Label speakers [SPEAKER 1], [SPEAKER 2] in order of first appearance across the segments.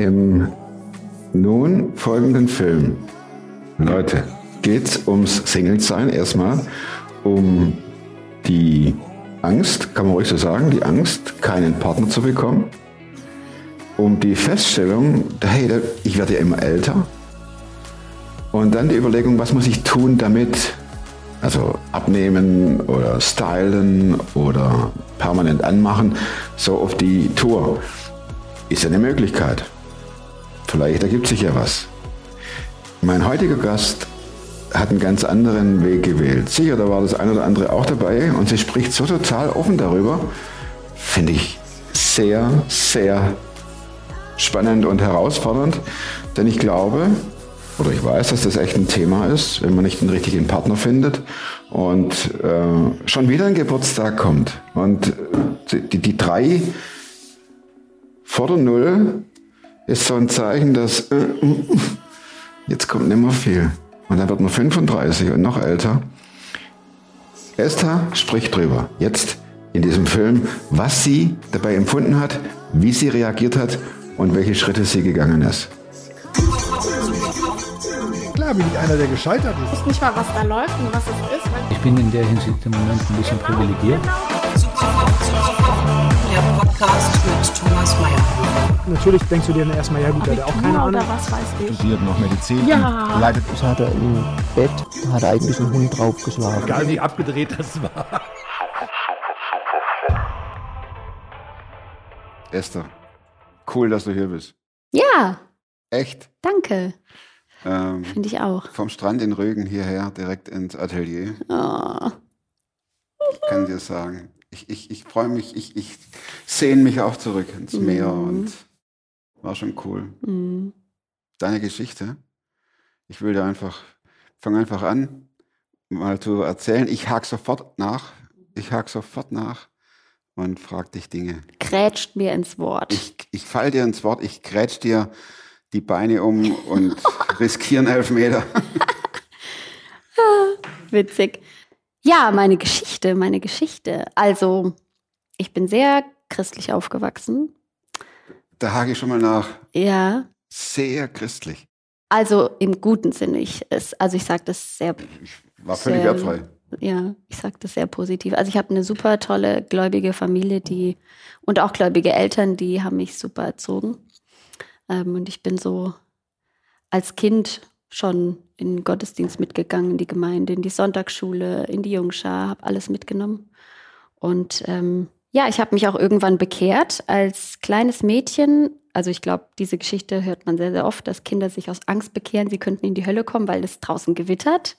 [SPEAKER 1] Im nun folgenden Film, Leute, geht es ums Single-Sein erstmal, um die Angst, kann man ruhig so sagen, die Angst, keinen Partner zu bekommen, um die Feststellung, hey, ich werde ja immer älter, und dann die Überlegung, was muss ich tun, damit, also abnehmen oder stylen oder permanent anmachen, so auf die Tour. Ist eine Möglichkeit. Vielleicht ergibt sich ja was. Mein heutiger Gast hat einen ganz anderen Weg gewählt. Sicher, da war das eine oder andere auch dabei und sie spricht so total offen darüber. Finde ich sehr, sehr spannend und herausfordernd, denn ich glaube, oder ich weiß, dass das echt ein Thema ist, wenn man nicht den richtigen Partner findet und äh, schon wieder ein Geburtstag kommt. Und die, die drei vor der Null ist so ein Zeichen, dass äh, jetzt kommt nicht mehr viel. Und dann wird man 35 und noch älter. Esther spricht drüber, jetzt in diesem Film, was sie dabei empfunden hat, wie sie reagiert hat und welche Schritte sie gegangen ist.
[SPEAKER 2] Klar bin ich einer, der gescheitert ist.
[SPEAKER 3] Ich weiß nicht mal, was da läuft und was es ist.
[SPEAKER 4] Ich bin in der Hinsicht im Moment ein bisschen privilegiert.
[SPEAKER 5] Der Podcast mit Thomas Mayer.
[SPEAKER 2] Natürlich denkst du dir dann erstmal, ja gut, der hat auch keine Ahnung.
[SPEAKER 3] Was weiß ich.
[SPEAKER 6] studiert noch Medizin.
[SPEAKER 3] Ja.
[SPEAKER 6] Leidet
[SPEAKER 7] Das hat er im Bett, hat eigentlich ein Hund draufgeschlagen.
[SPEAKER 2] Egal wie abgedreht das war.
[SPEAKER 1] Esther, cool, dass du hier bist.
[SPEAKER 3] Ja,
[SPEAKER 1] Echt.
[SPEAKER 3] danke.
[SPEAKER 1] Ähm,
[SPEAKER 3] Finde ich auch.
[SPEAKER 1] vom Strand in Rügen hierher direkt ins Atelier.
[SPEAKER 3] Oh.
[SPEAKER 1] Ich kann dir sagen, ich, ich, ich freue mich, ich, ich sehne mich auch zurück ins Meer
[SPEAKER 3] Mhm.
[SPEAKER 1] und war schon cool.
[SPEAKER 3] Mm.
[SPEAKER 1] Deine Geschichte, ich will dir einfach, fang einfach an, mal zu erzählen. Ich hake sofort nach, ich hake sofort nach und frag dich Dinge.
[SPEAKER 3] Grätscht mir ins Wort.
[SPEAKER 1] Ich, ich fall dir ins Wort, ich grätsch dir die Beine um und riskieren Elfmeter.
[SPEAKER 3] Witzig. Ja, meine Geschichte, meine Geschichte. Also, ich bin sehr christlich aufgewachsen.
[SPEAKER 1] Da hake ich schon mal nach.
[SPEAKER 3] Ja,
[SPEAKER 1] Sehr christlich.
[SPEAKER 3] also im guten Sinne. Ich, es, also ich sage das sehr,
[SPEAKER 1] Ich war völlig
[SPEAKER 3] Sehr-
[SPEAKER 1] wertfrei.
[SPEAKER 3] ja, ich sage das sehr positiv. Also ich habe eine super tolle gläubige Familie, die und auch gläubige Eltern, die haben mich super erzogen. Ähm, und ich bin so als Kind schon in den Gottesdienst mitgegangen, in die Gemeinde, in die Sonntagsschule, in die Jungschar, habe alles mitgenommen. Und ähm, ja, ich habe mich auch irgendwann bekehrt als kleines Mädchen. Also ich glaube, diese Geschichte hört man sehr, sehr oft, dass Kinder sich aus Angst bekehren, sie könnten in die Hölle kommen, weil es draußen gewittert.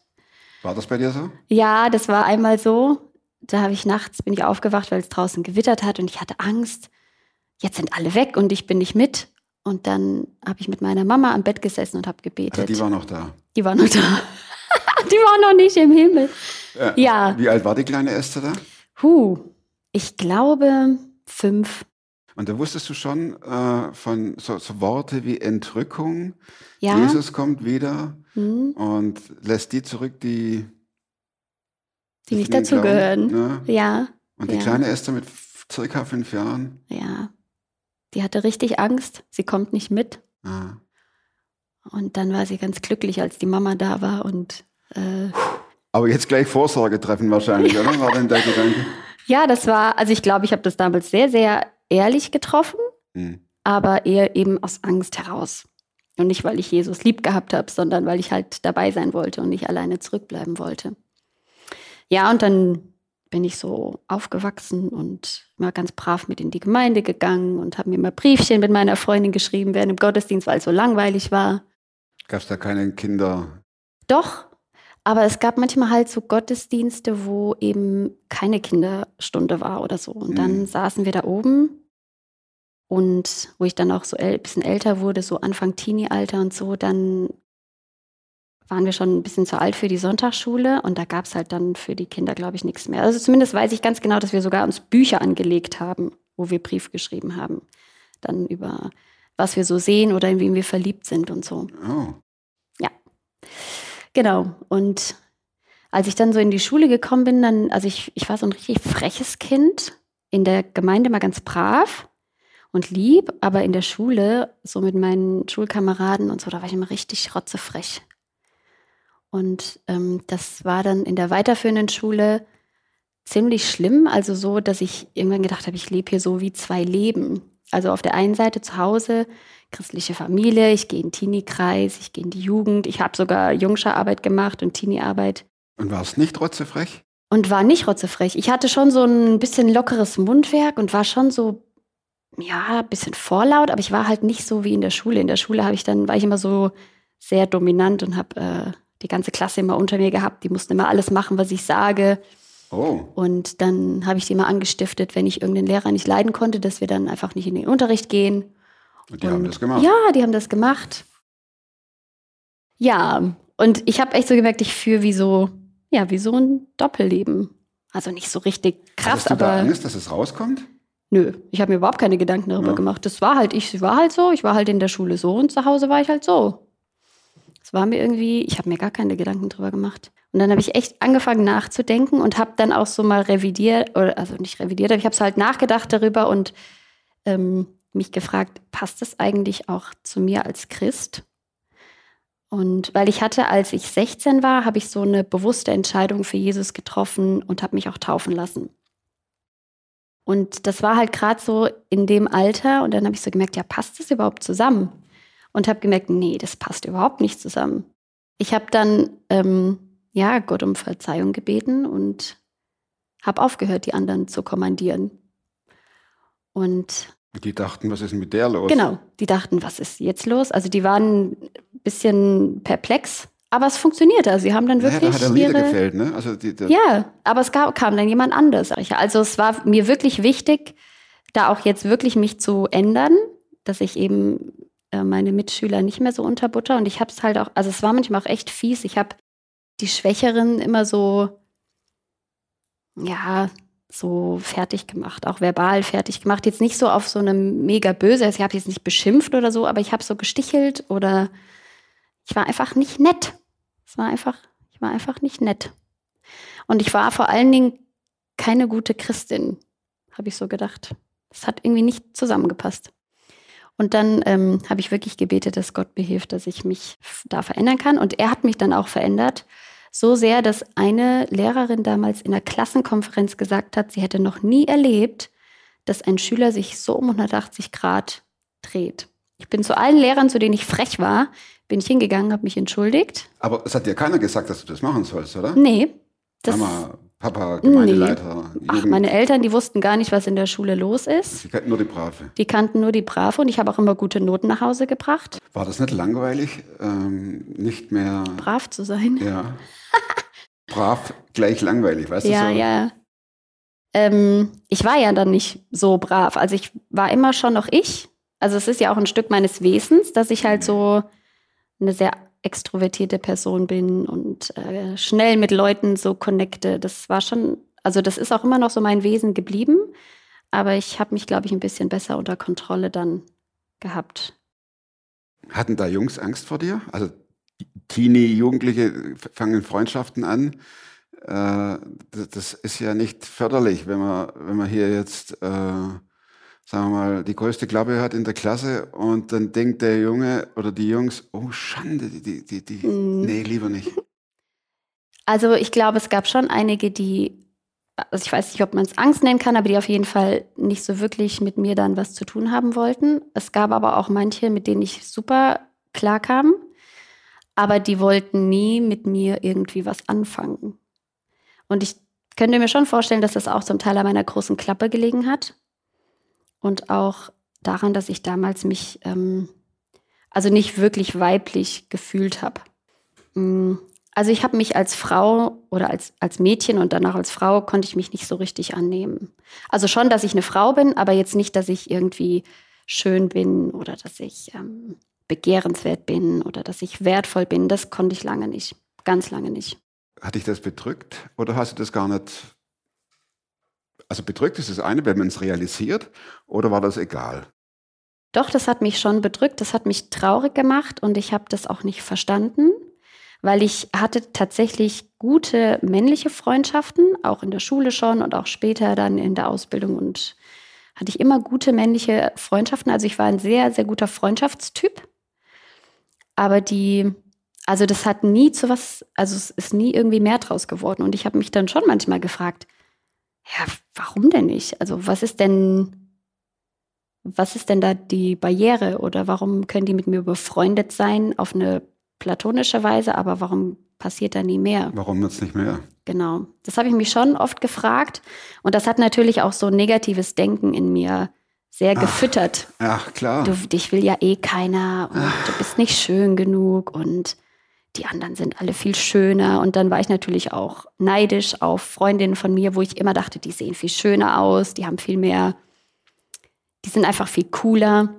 [SPEAKER 1] War das bei dir so?
[SPEAKER 3] Ja, das war einmal so. Da habe ich nachts bin ich aufgewacht, weil es draußen gewittert hat und ich hatte Angst. Jetzt sind alle weg und ich bin nicht mit. Und dann habe ich mit meiner Mama am Bett gesessen und habe gebetet.
[SPEAKER 1] Also die war noch da.
[SPEAKER 3] Die war noch da. die war noch nicht im Himmel.
[SPEAKER 1] Äh,
[SPEAKER 3] Ja.
[SPEAKER 1] Wie alt war die kleine Esther da?
[SPEAKER 3] Huh, ich glaube fünf.
[SPEAKER 1] Und da wusstest du schon äh, von so, so Worte wie Entrückung,
[SPEAKER 3] Ja.
[SPEAKER 1] Jesus kommt wieder
[SPEAKER 3] Hm,
[SPEAKER 1] und lässt die zurück, die,
[SPEAKER 3] die nicht dazugehören.
[SPEAKER 1] Ne?
[SPEAKER 3] Ja,
[SPEAKER 1] Und die
[SPEAKER 3] Ja.
[SPEAKER 1] kleine Esther mit circa fünf Jahren.
[SPEAKER 3] ja. Die hatte richtig Angst. Sie kommt nicht mit.
[SPEAKER 1] Ah.
[SPEAKER 3] Und dann war sie ganz glücklich, als die Mama da war und äh,
[SPEAKER 1] Aber jetzt gleich Vorsorge treffen wahrscheinlich, oder? War denn der Gedanke?
[SPEAKER 3] Ja, das war, also ich glaube, ich habe das damals sehr, sehr ehrlich getroffen,
[SPEAKER 1] Hm.
[SPEAKER 3] aber eher eben aus Angst heraus. Und nicht, weil ich Jesus lieb gehabt habe, sondern weil ich halt dabei sein wollte und nicht alleine zurückbleiben wollte. Ja, und dann bin ich so aufgewachsen und mal ganz brav mit in die Gemeinde gegangen und habe mir mal Briefchen mit meiner Freundin geschrieben während dem Gottesdienst, weil es so langweilig war.
[SPEAKER 1] Gab es da keine Kinder?
[SPEAKER 3] Doch, aber es gab manchmal halt so Gottesdienste, wo eben keine Kinderstunde war oder so. Und dann
[SPEAKER 1] Mhm.
[SPEAKER 3] saßen wir da oben und wo ich dann auch so ein bisschen älter wurde, so Anfang Teenie-Alter und so, dann waren wir schon ein bisschen zu alt für die Sonntagsschule und da gab es halt dann für die Kinder, glaube ich, nichts mehr. Also zumindest weiß ich ganz genau, dass wir sogar uns Bücher angelegt haben, wo wir Brief geschrieben haben. Dann über was wir so sehen oder in wen wir verliebt sind und so.
[SPEAKER 1] Oh.
[SPEAKER 3] Genau. Und als ich dann so in die Schule gekommen bin, dann, also ich, ich war so ein richtig freches Kind, in der Gemeinde mal ganz brav. und lieb, aber in der Schule, so mit meinen Schulkameraden und so, da war ich immer richtig rotzefrech. Und ähm, das war dann in der weiterführenden Schule ziemlich schlimm, also so, dass ich irgendwann gedacht habe, ich lebe hier so wie zwei Leben. Also auf der einen Seite zu Hause, christliche Familie, ich gehe in den Teenie-Kreis, ich gehe in die Jugend, ich habe sogar Jungscherarbeit gemacht und Teenie-Arbeit.
[SPEAKER 1] Und war es nicht rotzefrech?
[SPEAKER 3] Und war nicht rotzefrech. Ich hatte schon so ein bisschen lockeres Mundwerk und war schon so, ja, ein bisschen vorlaut, aber ich war halt nicht so wie in der Schule. In der Schule habe ich dann, war ich immer so sehr dominant und habe äh, die ganze Klasse immer unter mir gehabt. Die mussten immer alles machen, was ich sage.
[SPEAKER 1] Oh.
[SPEAKER 3] Und dann habe ich die mal angestiftet, wenn ich irgendeinen Lehrer nicht leiden konnte, dass wir dann einfach nicht in den Unterricht gehen.
[SPEAKER 1] Und die haben das gemacht.
[SPEAKER 3] Ja, die haben das gemacht. Ja, und ich habe echt so gemerkt, ich führe wie so, ja, wie so ein Doppelleben. Also nicht so richtig krass,
[SPEAKER 1] Hattest du
[SPEAKER 3] aber
[SPEAKER 1] da Angst, dass es rauskommt?
[SPEAKER 3] nö, ich habe mir überhaupt keine Gedanken darüber
[SPEAKER 1] Ja.
[SPEAKER 3] gemacht. Das war halt ich war halt so, ich war halt in der Schule so und zu Hause war ich halt so. Es war mir irgendwie, ich habe mir gar keine Gedanken drüber gemacht. Und dann habe ich echt angefangen nachzudenken und habe dann auch so mal revidiert, oder also nicht revidiert, aber ich habe so halt nachgedacht darüber und ähm, mich gefragt, passt das eigentlich auch zu mir als Christ? Und weil ich hatte, als ich 16 war, habe ich so eine bewusste Entscheidung für Jesus getroffen und habe mich auch taufen lassen. Und das war halt gerade so in dem Alter und dann habe ich so gemerkt, ja, passt das überhaupt zusammen? Und habe gemerkt, nee, das passt überhaupt nicht zusammen. Ich habe dann ähm, ja Gott um Verzeihung gebeten und habe aufgehört, die anderen zu kommandieren. Und
[SPEAKER 1] Die dachten, was ist denn mit der los?
[SPEAKER 3] Genau, die dachten, was ist jetzt los? Also die waren ein bisschen perplex, aber es funktionierte. Also sie haben dann wirklich
[SPEAKER 1] da hat er Lieder
[SPEAKER 3] ihre,
[SPEAKER 1] gefällt, ne? Also die, der,
[SPEAKER 3] Ja, aber es gab, kam dann jemand anders. Also es war mir wirklich wichtig, da auch jetzt wirklich mich zu ändern, dass ich eben äh, meine Mitschüler nicht mehr so unterbutter. Und ich habe es halt auch, also es war manchmal auch echt fies. Ich habe die Schwächeren immer so, ja, so fertig gemacht, auch verbal fertig gemacht. Jetzt nicht so auf so eine mega böse, also ich habe jetzt nicht beschimpft oder so, aber ich habe so gestichelt oder ich war einfach nicht nett. Es war einfach, ich war einfach nicht nett. Und ich war vor allen Dingen keine gute Christin, habe ich so gedacht. Das hat irgendwie nicht zusammengepasst. Und dann ähm, habe ich wirklich gebetet, dass Gott mir hilft, dass ich mich da verändern kann. Und er hat mich dann auch verändert. So sehr, dass eine Lehrerin damals in der Klassenkonferenz gesagt hat, sie hätte noch nie erlebt, dass ein Schüler sich so um 180 Grad dreht. Ich bin zu allen Lehrern, zu denen ich frech war, bin ich hingegangen, habe mich entschuldigt.
[SPEAKER 1] Aber es hat dir keiner gesagt, dass du das machen sollst, oder?
[SPEAKER 3] Nee, das,
[SPEAKER 1] Mama, Papa, Gemeindeleiter,
[SPEAKER 3] Ach,
[SPEAKER 1] Jugend.
[SPEAKER 3] meine Eltern, die wussten gar nicht, was in der Schule los ist.
[SPEAKER 1] Sie kannten nur die Brave.
[SPEAKER 3] Die kannten nur die Brave und ich habe auch immer gute Noten nach Hause gebracht,
[SPEAKER 1] War das nicht langweilig? Ähm, nicht mehr,
[SPEAKER 3] brav zu sein.
[SPEAKER 1] ja. Brav gleich langweilig, weißt
[SPEAKER 3] Ja,
[SPEAKER 1] du so?
[SPEAKER 3] ja. Ähm, ich war ja dann nicht so brav. Also ich war immer schon noch ich. Also es ist ja auch ein Stück meines Wesens, dass ich halt so eine sehr extrovertierte Person bin und äh, schnell mit Leuten so connecte. Das war schon, also das ist auch immer noch so mein Wesen geblieben. Aber ich habe mich, glaube ich, ein bisschen besser unter Kontrolle dann gehabt.
[SPEAKER 1] Hatten da Jungs Angst vor dir? Also Teenie, Jugendliche fangen Freundschaften an. Äh, das, ist ja nicht förderlich, wenn man, wenn man hier jetzt, äh, sagen wir mal, die größte Klappe hat in der Klasse und dann denkt der Junge oder die Jungs, oh Schande, die, die, die, die
[SPEAKER 3] Mhm.
[SPEAKER 1] nee, lieber nicht.
[SPEAKER 3] Also ich glaube, es gab schon einige, die, also ich weiß nicht, ob man es Angst nennen kann, aber die auf jeden Fall nicht so wirklich mit mir dann was zu tun haben wollten. Es gab aber auch manche, mit denen ich super klar kam, aber die wollten nie mit mir irgendwie was anfangen. Und ich könnte mir schon vorstellen, dass das auch zum Teil an meiner großen Klappe gelegen hat und auch daran, dass ich damals mich ähm, also nicht wirklich weiblich gefühlt habe. Mm, Also ich habe mich als Frau oder als, als Mädchen und danach als Frau konnte ich mich nicht so richtig annehmen. Also schon, dass ich eine Frau bin, aber jetzt nicht, dass ich irgendwie schön bin oder dass ich ähm, begehrenswert bin oder dass ich wertvoll bin. Das konnte ich lange nicht. Ganz lange nicht.
[SPEAKER 1] Hat dich das bedrückt oder hast du das gar nicht? Also bedrückt ist das eine, wenn man es realisiert, oder war das egal?
[SPEAKER 3] Doch, das hat mich schon bedrückt, das hat mich traurig gemacht und ich habe das auch nicht verstanden, weil ich hatte tatsächlich gute männliche Freundschaften, auch in der Schule schon und auch später dann in der Ausbildung und hatte ich immer gute männliche Freundschaften. Also ich war ein sehr, sehr guter Freundschaftstyp. Aber die, also das hat nie zu was, also es ist nie irgendwie mehr draus geworden. Und ich habe mich dann schon manchmal gefragt, ja, warum denn nicht? Also was ist denn, was ist denn da die Barriere? Oder warum können die mit mir befreundet sein auf eine platonische Weise, aber warum passiert da nie mehr?
[SPEAKER 1] Warum es nicht mehr?
[SPEAKER 3] Genau. Das habe ich mich schon oft gefragt. Und das hat natürlich auch so negatives Denken in mir sehr
[SPEAKER 1] Ach.
[SPEAKER 3] gefüttert.
[SPEAKER 1] Ach, klar.
[SPEAKER 3] Du, dich will ja eh keiner und du bist nicht schön genug und die anderen sind alle viel schöner. Und dann war ich natürlich auch neidisch auf Freundinnen von mir, wo ich immer dachte, die sehen viel schöner aus, die haben viel mehr, die sind einfach viel cooler.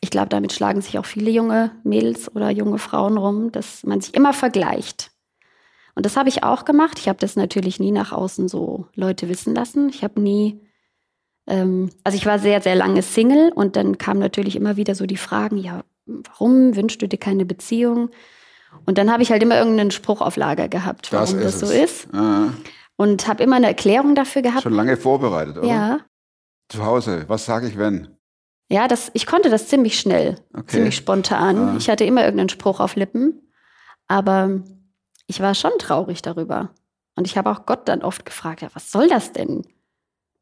[SPEAKER 3] Ich glaube, damit schlagen sich auch viele junge Mädels oder junge Frauen rum, dass man sich immer vergleicht. Und das habe ich auch gemacht. Ich habe das natürlich nie nach außen so Leute wissen lassen. Ich habe nie, ähm, also ich war sehr, sehr lange Single und dann kamen natürlich immer wieder so die Fragen, ja, warum wünschst du dir keine Beziehung? Und dann habe ich halt immer irgendeinen Spruch auf Lager gehabt, warum das, so
[SPEAKER 1] es.
[SPEAKER 3] ist.
[SPEAKER 1] Ah,
[SPEAKER 3] Und habe immer eine Erklärung dafür gehabt.
[SPEAKER 1] schon lange vorbereitet, oder?
[SPEAKER 3] Ja,
[SPEAKER 1] Zu Hause, was sage ich, wenn?
[SPEAKER 3] ja, das, ich konnte das ziemlich schnell,
[SPEAKER 1] Okay.
[SPEAKER 3] ziemlich spontan.
[SPEAKER 1] Ah.
[SPEAKER 3] Ich hatte immer irgendeinen Spruch auf Lippen, aber ich war schon traurig darüber. Und ich habe auch Gott dann oft gefragt, ja, was soll das denn?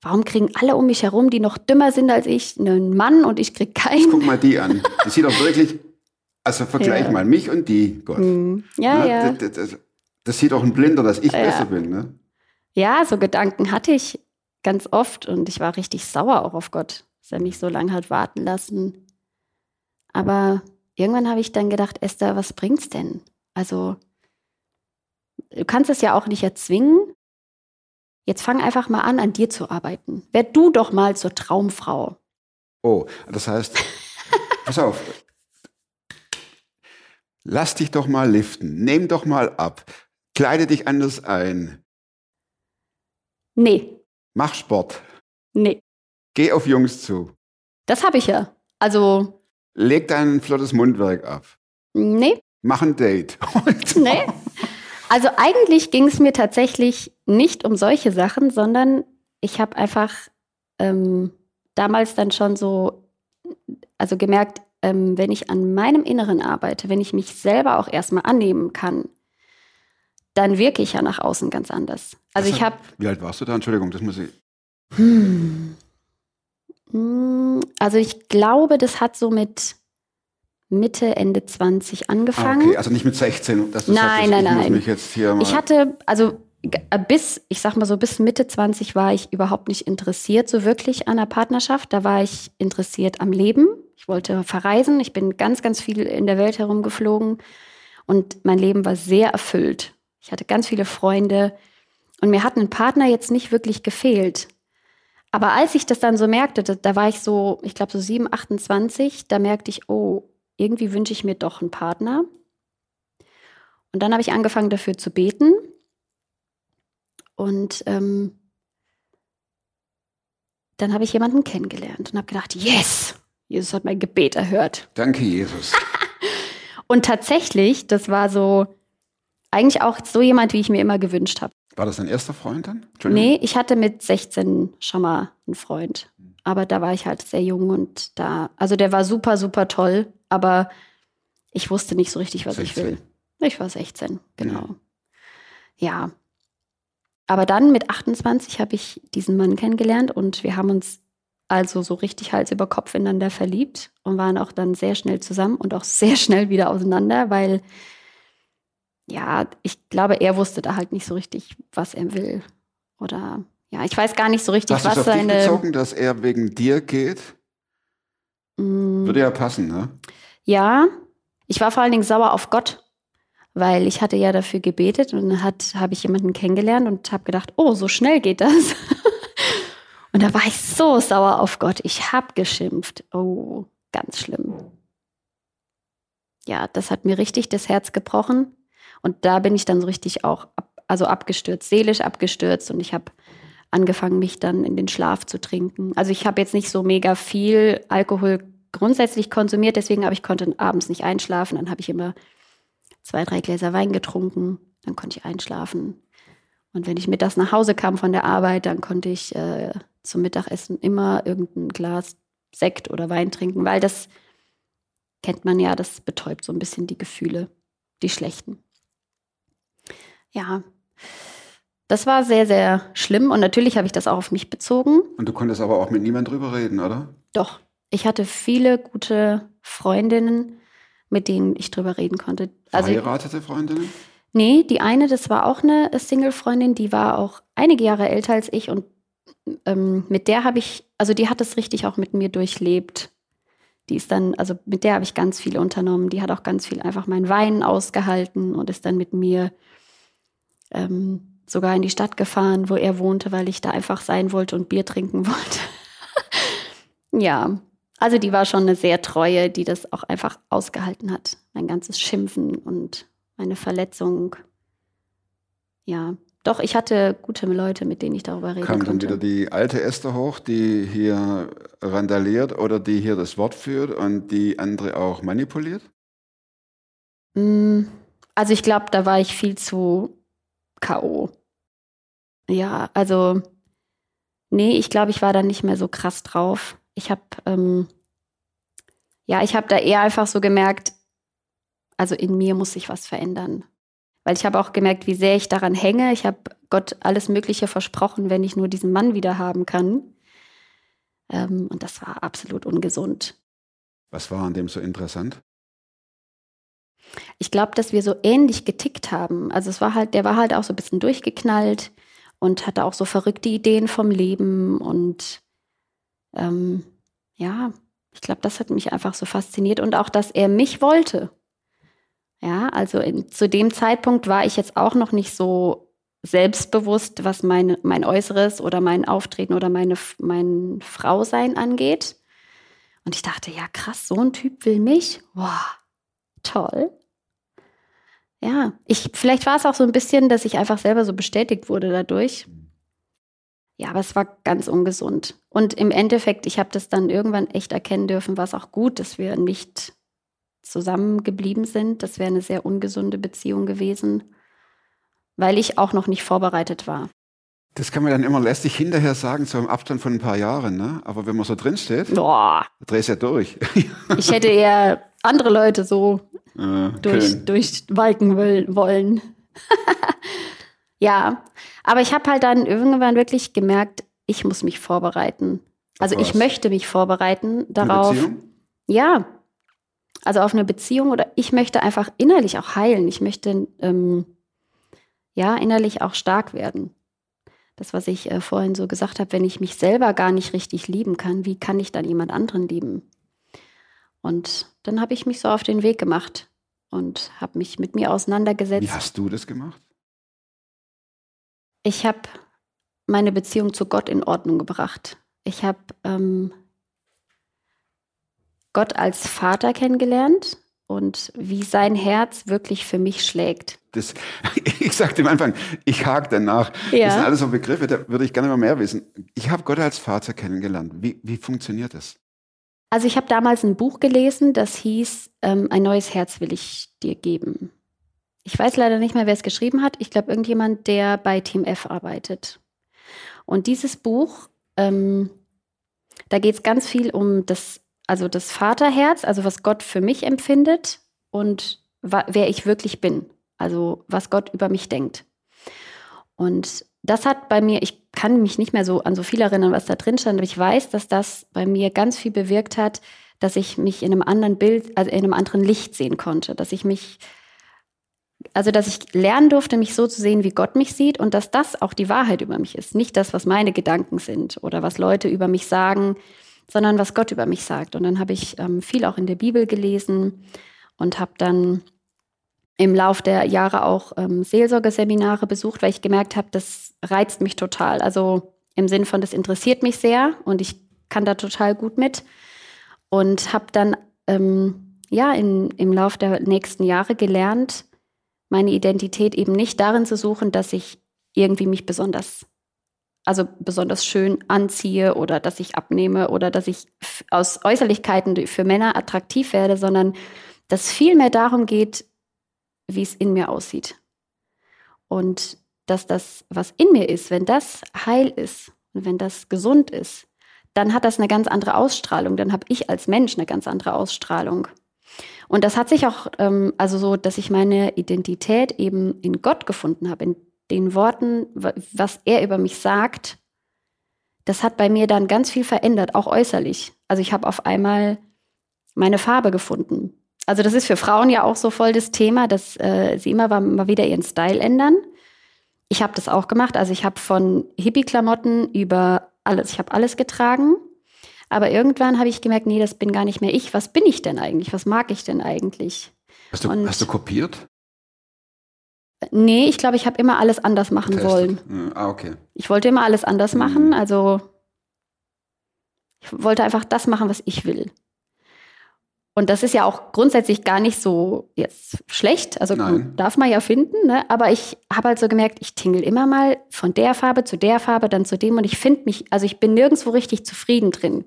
[SPEAKER 3] Warum kriegen alle um mich herum, die noch dümmer sind als ich, einen Mann und ich krieg keinen?
[SPEAKER 1] Guck mal die an. Die sieht doch wirklich, also vergleich
[SPEAKER 3] Ja.
[SPEAKER 1] mal mich und die, Gott.
[SPEAKER 3] Hm, Ja,
[SPEAKER 1] Ne?
[SPEAKER 3] ja.
[SPEAKER 1] Das, das, das sieht doch ein Blinder, dass ich
[SPEAKER 3] Ja.
[SPEAKER 1] besser bin. Ne?
[SPEAKER 3] Ja, so Gedanken hatte ich ganz oft und ich war richtig sauer auch auf Gott, dass er mich so lange hat warten lassen. Aber irgendwann habe ich dann gedacht, Esther, was bringt's denn? Also, du kannst es ja auch nicht erzwingen. Jetzt fang einfach mal an, an dir zu arbeiten. Werd du doch mal zur Traumfrau.
[SPEAKER 1] Oh, das heißt, pass auf. Lass dich doch mal liften. Nehm doch mal ab. Kleide dich anders ein.
[SPEAKER 3] Nee,
[SPEAKER 1] Mach Sport.
[SPEAKER 3] nee,
[SPEAKER 1] Geh auf Jungs zu.
[SPEAKER 3] das habe ich ja. Also,
[SPEAKER 1] Leg dein flottes Mundwerk ab.
[SPEAKER 3] nee,
[SPEAKER 1] Mach ein Date.
[SPEAKER 3] Nee. Also eigentlich ging es mir tatsächlich nicht um solche Sachen, sondern ich habe einfach ähm, damals dann schon so, also gemerkt, ähm, wenn ich an meinem Inneren arbeite, wenn ich mich selber auch erstmal annehmen kann, dann wirke ich ja nach außen ganz anders. Also
[SPEAKER 1] Was
[SPEAKER 3] ich habe,
[SPEAKER 1] Wie alt warst du da? Entschuldigung, das muss ich.
[SPEAKER 3] hm, hm, also ich glaube, das hat so mit Mitte, Ende 20
[SPEAKER 1] Ah,
[SPEAKER 3] angefangen.
[SPEAKER 1] okay, also nicht mit 16. Dass du
[SPEAKER 3] Nein, nein,
[SPEAKER 1] ich
[SPEAKER 3] nein.
[SPEAKER 1] mich jetzt hier mal
[SPEAKER 3] Ich hatte, also äh, bis, ich sag mal so, bis Mitte 20 war ich überhaupt nicht interessiert so wirklich an der Partnerschaft. Da war ich interessiert am Leben. Ich wollte verreisen. Ich bin ganz, ganz viel in der Welt herumgeflogen und mein Leben war sehr erfüllt. Ich hatte ganz viele Freunde und mir hat ein Partner jetzt nicht wirklich gefehlt. Aber als ich das dann so merkte, da, da war ich so, ich glaube so 7, 28, da merkte ich, oh, irgendwie wünsche ich mir doch einen Partner. Und dann habe ich angefangen dafür zu beten. Und ähm, dann habe ich jemanden kennengelernt und habe gedacht, yes, Jesus hat mein Gebet erhört.
[SPEAKER 1] Danke, Jesus.
[SPEAKER 3] Und tatsächlich, das war so eigentlich auch so jemand, wie ich mir immer gewünscht habe.
[SPEAKER 1] War das dein erster Freund dann?
[SPEAKER 3] Nee, ich hatte mit 16 schon mal einen Freund. Aber da war ich halt sehr jung und da, also der war super, super toll, aber ich wusste nicht so richtig, was ich
[SPEAKER 1] 16.
[SPEAKER 3] will. Ich war 16, genau. Ja. Aber dann mit 28 habe ich diesen Mann kennengelernt und wir haben uns also so richtig Hals über Kopf ineinander verliebt und waren auch dann sehr schnell zusammen und auch sehr schnell wieder auseinander, weil ja, ich glaube, er wusste da halt nicht so richtig, was er will. Oder ja, ich weiß gar nicht so richtig,
[SPEAKER 1] Hast
[SPEAKER 3] was
[SPEAKER 1] auf dich
[SPEAKER 3] seine.
[SPEAKER 1] bezogen, dass er wegen dir geht?
[SPEAKER 3] Mm,
[SPEAKER 1] Würde ja passen, ne?
[SPEAKER 3] Ja, ich war vor allen Dingen sauer auf Gott, weil ich hatte ja dafür gebetet und dann hat habe ich jemanden kennengelernt und habe gedacht, oh, so schnell geht das. und da war ich so sauer auf Gott. Ich habe geschimpft. Oh, ganz schlimm. Ja, das hat mir richtig das Herz gebrochen und da bin ich dann so richtig auch ab, also abgestürzt, seelisch abgestürzt und ich habe angefangen, mich dann in den Schlaf zu trinken. Also ich habe jetzt nicht so mega viel Alkohol grundsätzlich konsumiert, deswegen habe ich konnte abends nicht einschlafen. Dann habe ich immer zwei, drei Gläser Wein getrunken, dann konnte ich einschlafen. Und wenn ich mittags nach Hause kam von der Arbeit, dann konnte ich äh, zum Mittagessen immer irgendein Glas Sekt oder Wein trinken, weil das kennt man ja, das betäubt so ein bisschen die Gefühle, die schlechten. Ja, das war sehr, sehr schlimm und natürlich habe ich das auch auf mich bezogen.
[SPEAKER 1] Und du konntest aber auch mit niemand drüber reden, oder?
[SPEAKER 3] Doch, ich hatte viele gute Freundinnen, mit denen ich drüber reden konnte.
[SPEAKER 1] Also, Verheiratete Freundinnen?
[SPEAKER 3] Nee, die eine, das war auch eine Single-Freundin, die war auch einige Jahre älter als ich und ähm, mit der habe ich, also die hat es richtig auch mit mir durchlebt. Die ist dann, also mit der habe ich ganz viel unternommen. Die hat auch ganz viel einfach mein Wein ausgehalten und ist dann mit mir ähm, sogar in die Stadt gefahren, wo er wohnte, weil ich da einfach sein wollte und Bier trinken wollte. ja, also die war schon eine sehr treue, die das auch einfach ausgehalten hat. Mein ganzes Schimpfen und meine Verletzung. Ja, doch, ich hatte gute Leute, mit denen ich darüber reden
[SPEAKER 1] Kam
[SPEAKER 3] konnte.
[SPEAKER 1] dann wieder die alte Esther hoch, die hier randaliert oder die hier das Wort führt und die andere auch manipuliert?
[SPEAKER 3] Mm, also ich glaube, da war ich viel zu K.O. Ja, also nee, ich glaube, ich war da nicht mehr so krass drauf. Ich habe ähm, ja, ich habe da eher einfach so gemerkt, also in mir muss sich was verändern. Weil ich habe auch gemerkt, wie sehr ich daran hänge. Ich habe Gott alles Mögliche versprochen, wenn ich nur diesen Mann wieder haben kann. Ähm, und das war absolut ungesund.
[SPEAKER 1] Was war an dem so interessant?
[SPEAKER 3] Ich glaube, dass wir so ähnlich getickt haben. Also es war halt, der war halt auch so ein bisschen durchgeknallt und hatte auch so verrückte Ideen vom Leben. Und ähm, ja, ich glaube, das hat mich einfach so fasziniert. Und auch, dass er mich wollte. Ja, also in, zu dem Zeitpunkt war ich jetzt auch noch nicht so selbstbewusst, was meine, mein Äußeres oder mein Auftreten oder meine, mein Frausein angeht. Und ich dachte, ja, krass, so ein Typ will mich. Wow, toll. Ja, ich, vielleicht war es auch so ein bisschen, dass ich einfach selber so bestätigt wurde dadurch. Ja, aber es war ganz ungesund. Und im Endeffekt, ich habe das dann irgendwann echt erkennen dürfen, war es auch gut, dass wir nicht zusammengeblieben sind. Das wäre eine sehr ungesunde Beziehung gewesen, weil ich auch noch nicht vorbereitet war.
[SPEAKER 1] Das kann man dann immer lästig hinterher sagen, so im Abstand von ein paar Jahren, ne? Aber wenn man so drinsteht,
[SPEAKER 3] Boah.
[SPEAKER 1] drehst ja durch.
[SPEAKER 3] ich hätte eher andere Leute so
[SPEAKER 1] äh,
[SPEAKER 3] durch, durchwalken wollen. ja, aber ich habe halt dann irgendwann wirklich gemerkt, ich muss mich vorbereiten. Also ich möchte mich vorbereiten darauf. Ja, also auf eine Beziehung oder ich möchte einfach innerlich auch heilen. Ich möchte ähm, ja innerlich auch stark werden. Das, was ich äh, vorhin so gesagt habe, wenn ich mich selber gar nicht richtig lieben kann, wie kann ich dann jemand anderen lieben? Und dann habe ich mich so auf den Weg gemacht und habe mich mit mir auseinandergesetzt.
[SPEAKER 1] Wie hast du das gemacht?
[SPEAKER 3] Ich habe meine Beziehung zu Gott in Ordnung gebracht. Ich habe ähm, Gott als Vater kennengelernt und wie sein Herz wirklich für mich schlägt.
[SPEAKER 1] Das, ich sagte am Anfang, ich hake danach.
[SPEAKER 3] Ja.
[SPEAKER 1] Das sind alles so Begriffe, da würde ich gerne mal mehr wissen. Ich habe Gott als Vater kennengelernt. Wie, wie funktioniert das?
[SPEAKER 3] Also ich habe damals ein Buch gelesen, das hieß ähm, Ein neues Herz will ich dir geben. Ich weiß leider nicht mehr, wer es geschrieben hat. Ich glaube, irgendjemand, der bei Team F arbeitet. Und dieses Buch, ähm, da geht es ganz viel um das also das Vaterherz, also was Gott für mich empfindet und wer ich wirklich bin, also was Gott über mich denkt. Und das hat bei mir, ich kann mich nicht mehr so an so viel erinnern, was da drin stand, aber ich weiß, dass das bei mir ganz viel bewirkt hat, dass ich mich in einem anderen Bild, also in einem anderen Licht sehen konnte, dass ich mich, also dass ich lernen durfte, mich so zu sehen, wie Gott mich sieht und dass das auch die Wahrheit über mich ist, nicht das, was meine Gedanken sind oder was Leute über mich sagen, sondern was Gott über mich sagt. Und dann habe ich ähm, viel auch in der Bibel gelesen und habe dann im Lauf der Jahre auch ähm, Seelsorgeseminare besucht, weil ich gemerkt habe, das reizt mich total. Also im Sinn von, das interessiert mich sehr und ich kann da total gut mit. Und habe dann ähm, ja in, im Lauf der nächsten Jahre gelernt, meine Identität eben nicht darin zu suchen, dass ich irgendwie mich besonders also besonders schön anziehe oder dass ich abnehme oder dass ich aus Äußerlichkeiten für Männer attraktiv werde, sondern dass viel mehr darum geht, wie es in mir aussieht. Und dass das, was in mir ist, wenn das heil ist und wenn das gesund ist, dann hat das eine ganz andere Ausstrahlung. Dann habe ich als Mensch eine ganz andere Ausstrahlung. Und das hat sich auch, ähm, also so, dass ich meine Identität eben in Gott gefunden habe, in den Worten, was er über mich sagt. Das hat bei mir dann ganz viel verändert, auch äußerlich. Also ich habe auf einmal meine Farbe gefunden. Also das ist für Frauen ja auch so voll das Thema, dass äh, sie immer mal wieder ihren Style ändern. Ich habe das auch gemacht. Also ich habe von Hippie-Klamotten über alles, ich habe alles getragen. Aber irgendwann habe ich gemerkt, nee, das bin gar nicht mehr ich. Was bin ich denn eigentlich? Was mag ich denn eigentlich?
[SPEAKER 1] Hast du, hast du kopiert?
[SPEAKER 3] Nee, ich glaube, ich habe immer alles anders machen
[SPEAKER 1] Getestet.
[SPEAKER 3] wollen.
[SPEAKER 1] Hm, Ah, okay.
[SPEAKER 3] Ich wollte immer alles anders
[SPEAKER 1] Mhm.
[SPEAKER 3] machen. Also ich wollte einfach das machen, was ich will. Und das ist ja auch grundsätzlich gar nicht so jetzt schlecht. Also
[SPEAKER 1] Nein.
[SPEAKER 3] darf man ja finden. Ne? Aber ich habe halt so gemerkt, ich tingel immer mal von der Farbe zu der Farbe, dann zu dem. Und ich finde mich, also ich bin nirgendwo richtig zufrieden drin.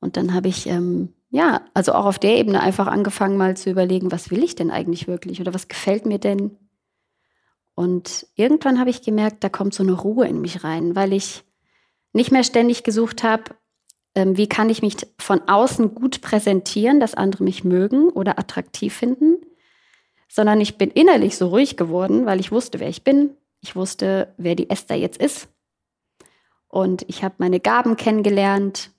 [SPEAKER 3] Und dann habe ich, ähm, ja, also auch auf der Ebene einfach angefangen, mal zu überlegen, was will ich denn eigentlich wirklich oder was gefällt mir denn? Und irgendwann habe ich gemerkt, da kommt so eine Ruhe in mich rein, weil ich nicht mehr ständig gesucht habe, ähm, wie kann ich mich von außen gut präsentieren, dass andere mich mögen oder attraktiv finden, sondern ich bin innerlich so ruhig geworden, weil ich wusste, wer ich bin. Ich wusste, wer die Esther jetzt ist. Und ich habe meine Gaben kennengelernt.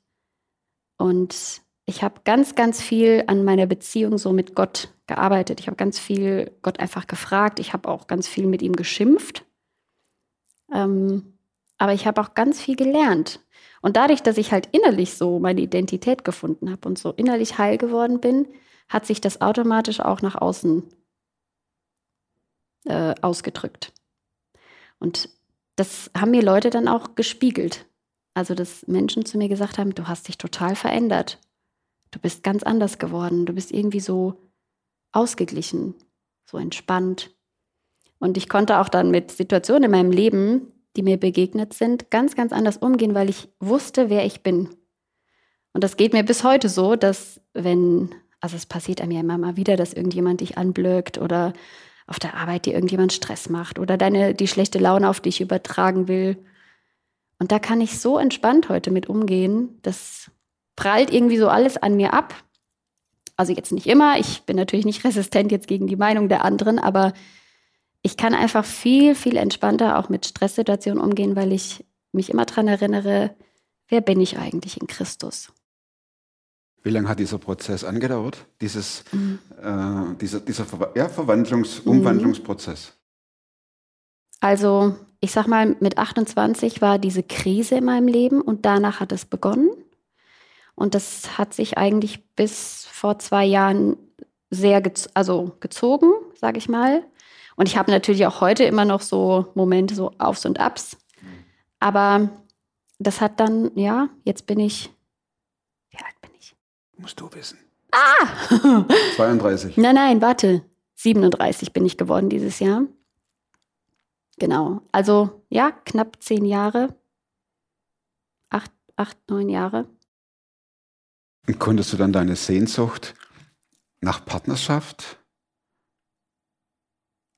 [SPEAKER 3] Und ich habe ganz, ganz viel an meiner Beziehung so mit Gott gearbeitet. Ich habe ganz viel Gott einfach gefragt. Ich habe auch ganz viel mit ihm geschimpft. Ähm, aber ich habe auch ganz viel gelernt. Und dadurch, dass ich halt innerlich so meine Identität gefunden habe und so innerlich heil geworden bin, hat sich das automatisch auch nach außen äh, ausgedrückt. Und das haben mir Leute dann auch gespiegelt. Also, dass Menschen zu mir gesagt haben, du hast dich total verändert. Du bist ganz anders geworden. Du bist irgendwie so ausgeglichen, so entspannt. Und ich konnte auch dann mit Situationen in meinem Leben, die mir begegnet sind, ganz, ganz anders umgehen, weil ich wusste, wer ich bin. Und das geht mir bis heute so, dass wenn, also es passiert einem ja immer mal wieder, dass irgendjemand dich anblöckt oder auf der Arbeit dir irgendjemand Stress macht oder deine, die schlechte Laune auf dich übertragen will. Und da kann ich so entspannt heute mit umgehen. Das prallt irgendwie so alles an mir ab. Also jetzt nicht immer. Ich bin natürlich nicht resistent jetzt gegen die Meinung der anderen, aber ich kann einfach viel, viel entspannter auch mit Stresssituationen umgehen, weil ich mich immer daran erinnere, wer bin ich eigentlich in Christus?
[SPEAKER 1] Wie lange hat dieser Prozess angedauert? Dieses,
[SPEAKER 3] Mhm.
[SPEAKER 1] äh, dieser, dieser Ver ja, Verwandlungs-, Umwandlungsprozess.
[SPEAKER 3] Also, ich sag mal, mit 28 war diese Krise in meinem Leben und danach hat es begonnen. Und das hat sich eigentlich bis vor zwei Jahren sehr gez also gezogen, sage ich mal. Und ich habe natürlich auch heute immer noch so Momente, so Aufs und Abs. Aber das hat dann, ja, jetzt bin ich, wie alt bin ich?
[SPEAKER 1] Musst du wissen.
[SPEAKER 3] Ah!
[SPEAKER 1] 32.
[SPEAKER 3] Nein, nein, warte. 37 bin ich geworden dieses Jahr. Genau. Also, ja, knapp zehn Jahre. Acht, acht, neun Jahre.
[SPEAKER 1] Und konntest du dann deine Sehnsucht nach Partnerschaft